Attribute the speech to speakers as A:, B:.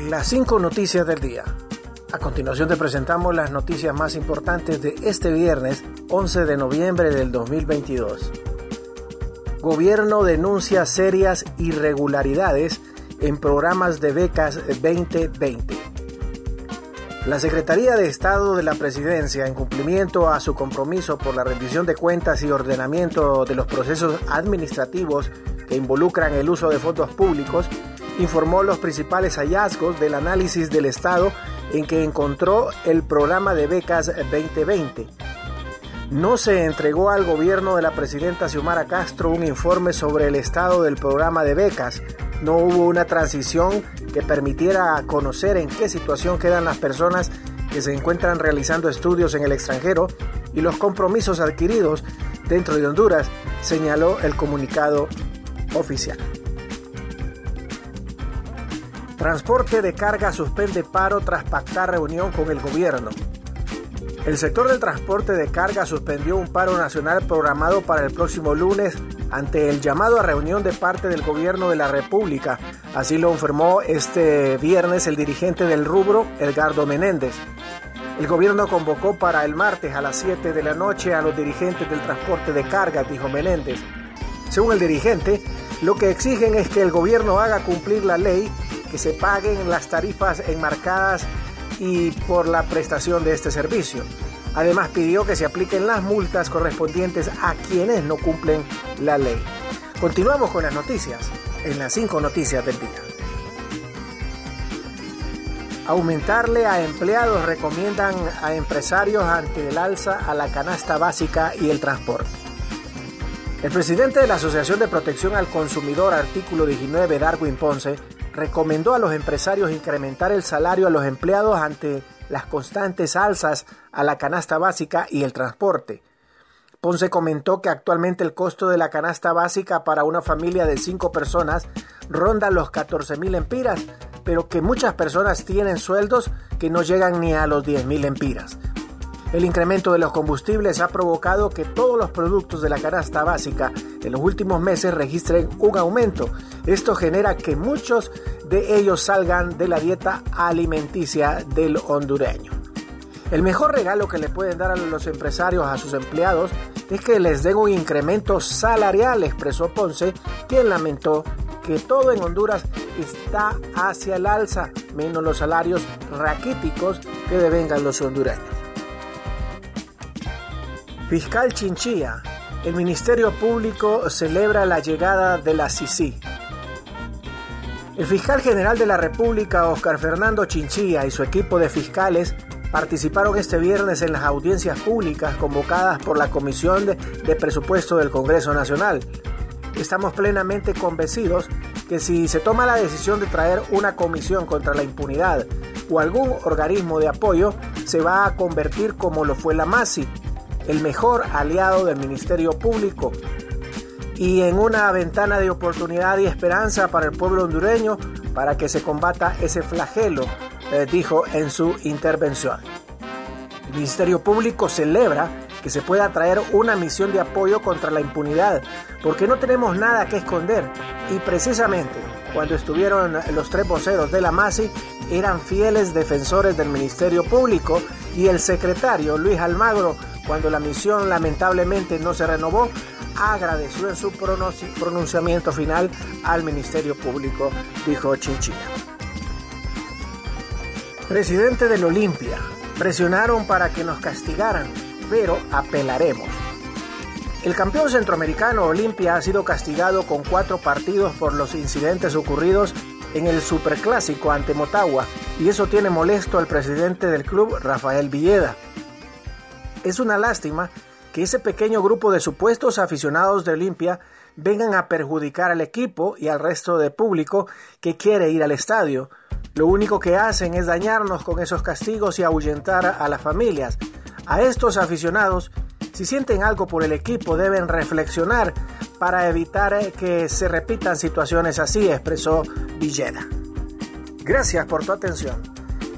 A: Las cinco noticias del día. A continuación te presentamos las noticias más importantes de este viernes 11 de noviembre del 2022. Gobierno denuncia serias irregularidades en programas de becas 2020. La Secretaría de Estado de la Presidencia, en cumplimiento a su compromiso por la rendición de cuentas y ordenamiento de los procesos administrativos que involucran el uso de fondos públicos, informó los principales hallazgos del análisis del Estado en que encontró el programa de becas 2020. No se entregó al gobierno de la presidenta Xiomara Castro un informe sobre el estado del programa de becas. No hubo una transición que permitiera conocer en qué situación quedan las personas que se encuentran realizando estudios en el extranjero y los compromisos adquiridos dentro de Honduras, señaló el comunicado oficial. Transporte de carga suspende paro tras pactar reunión con el gobierno. El sector del transporte de carga suspendió un paro nacional programado para el próximo lunes ante el llamado a reunión de parte del gobierno de la República. Así lo informó este viernes el dirigente del rubro, Edgardo Menéndez. El gobierno convocó para el martes a las 7 de la noche a los dirigentes del transporte de carga, dijo Menéndez. Según el dirigente, lo que exigen es que el gobierno haga cumplir la ley que se paguen las tarifas enmarcadas y por la prestación de este servicio. Además pidió que se apliquen las multas correspondientes a quienes no cumplen la ley. Continuamos con las noticias en las cinco noticias del día. Aumentarle a empleados recomiendan a empresarios ante el alza a la canasta básica y el transporte. El presidente de la Asociación de Protección al Consumidor, artículo 19, Darwin Ponce, recomendó a los empresarios incrementar el salario a los empleados ante las constantes alzas a la canasta básica y el transporte. Ponce comentó que actualmente el costo de la canasta básica para una familia de cinco personas ronda los 14 mil empiras, pero que muchas personas tienen sueldos que no llegan ni a los 10 mil empiras. El incremento de los combustibles ha provocado que todos los productos de la canasta básica en los últimos meses registren un aumento. Esto genera que muchos de ellos salgan de la dieta alimenticia del hondureño. El mejor regalo que le pueden dar a los empresarios a sus empleados es que les den un incremento salarial, expresó Ponce, quien lamentó que todo en Honduras está hacia el alza, menos los salarios raquíticos que devengan los hondureños. Fiscal Chinchilla, el Ministerio Público celebra la llegada de la CICI. El fiscal general de la República, Oscar Fernando Chinchilla, y su equipo de fiscales participaron este viernes en las audiencias públicas convocadas por la Comisión de, de, Presupuesto del Congreso Nacional. Estamos plenamente convencidos que si se toma la decisión de traer una comisión contra la impunidad o algún organismo de apoyo, se va a convertir como lo fue la MASI, el mejor aliado del Ministerio Público y en una ventana de oportunidad y esperanza para el pueblo hondureño para que se combata ese flagelo, eh, dijo en su intervención. El Ministerio Público celebra que se pueda traer una misión de apoyo contra la impunidad, porque no tenemos nada que esconder y precisamente cuando estuvieron los tres voceros de la MASI eran fieles defensores del Ministerio Público y el secretario Luis Almagro cuando la misión lamentablemente no se renovó, agradeció en su pronunciamiento final al Ministerio Público, dijo Chinchilla. Presidente del Olimpia, presionaron para que nos castigaran, pero apelaremos. El campeón centroamericano Olimpia ha sido castigado con cuatro partidos por los incidentes ocurridos en el Superclásico ante Motagua, y eso tiene molesto al presidente del club, Rafael Villeda. Es una lástima que ese pequeño grupo de supuestos aficionados de Olimpia vengan a perjudicar al equipo y al resto del público que quiere ir al estadio. Lo único que hacen es dañarnos con esos castigos y ahuyentar a las familias. A estos aficionados, si sienten algo por el equipo, deben reflexionar para evitar que se repitan situaciones así, expresó Villeda. Gracias por tu atención.